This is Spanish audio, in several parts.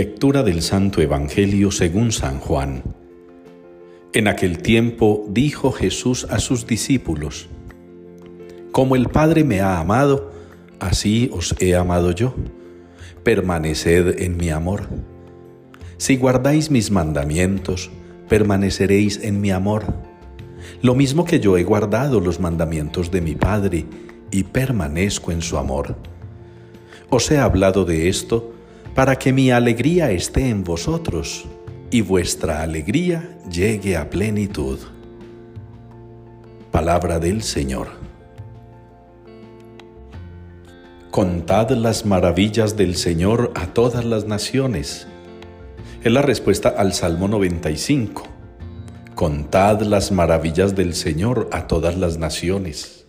Lectura del Santo Evangelio según San Juan. En aquel tiempo dijo Jesús a sus discípulos, Como el Padre me ha amado, así os he amado yo. Permaneced en mi amor. Si guardáis mis mandamientos, permaneceréis en mi amor. Lo mismo que yo he guardado los mandamientos de mi Padre y permanezco en su amor. Os he hablado de esto para que mi alegría esté en vosotros y vuestra alegría llegue a plenitud. Palabra del Señor. Contad las maravillas del Señor a todas las naciones. Es la respuesta al Salmo 95. Contad las maravillas del Señor a todas las naciones.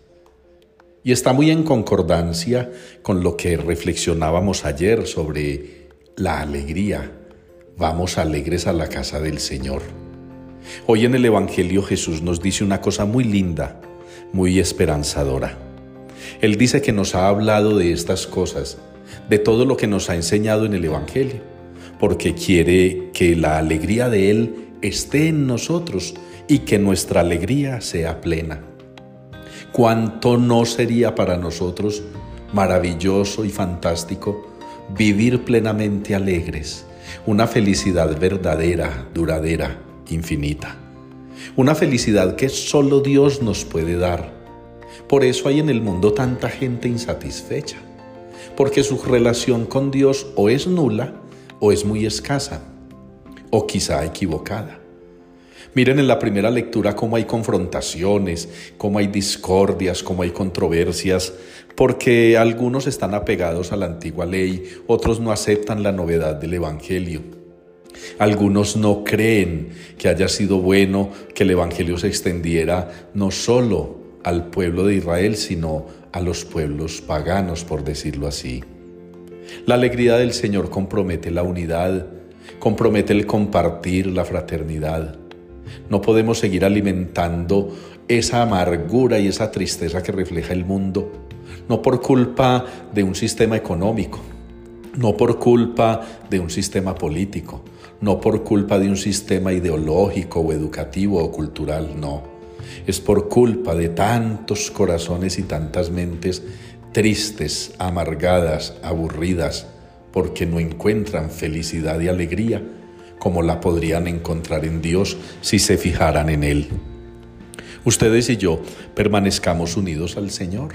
Y está muy en concordancia con lo que reflexionábamos ayer sobre la alegría. Vamos alegres a la casa del Señor. Hoy en el Evangelio Jesús nos dice una cosa muy linda, muy esperanzadora. Él dice que nos ha hablado de estas cosas, de todo lo que nos ha enseñado en el Evangelio, porque quiere que la alegría de Él esté en nosotros y que nuestra alegría sea plena cuánto no sería para nosotros maravilloso y fantástico vivir plenamente alegres, una felicidad verdadera, duradera, infinita. Una felicidad que solo Dios nos puede dar. Por eso hay en el mundo tanta gente insatisfecha, porque su relación con Dios o es nula o es muy escasa, o quizá equivocada. Miren en la primera lectura cómo hay confrontaciones, cómo hay discordias, cómo hay controversias, porque algunos están apegados a la antigua ley, otros no aceptan la novedad del Evangelio. Algunos no creen que haya sido bueno que el Evangelio se extendiera no solo al pueblo de Israel, sino a los pueblos paganos, por decirlo así. La alegría del Señor compromete la unidad, compromete el compartir, la fraternidad. No podemos seguir alimentando esa amargura y esa tristeza que refleja el mundo, no por culpa de un sistema económico, no por culpa de un sistema político, no por culpa de un sistema ideológico o educativo o cultural, no. Es por culpa de tantos corazones y tantas mentes tristes, amargadas, aburridas, porque no encuentran felicidad y alegría como la podrían encontrar en Dios si se fijaran en Él. Ustedes y yo permanezcamos unidos al Señor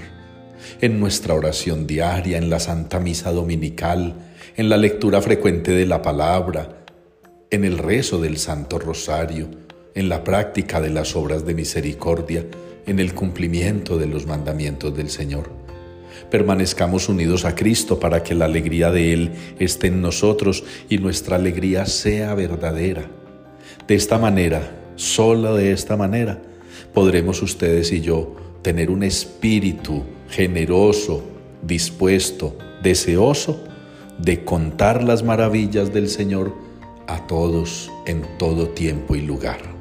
en nuestra oración diaria, en la Santa Misa Dominical, en la lectura frecuente de la palabra, en el rezo del Santo Rosario, en la práctica de las obras de misericordia, en el cumplimiento de los mandamientos del Señor permanezcamos unidos a Cristo para que la alegría de Él esté en nosotros y nuestra alegría sea verdadera. De esta manera, solo de esta manera, podremos ustedes y yo tener un espíritu generoso, dispuesto, deseoso de contar las maravillas del Señor a todos en todo tiempo y lugar.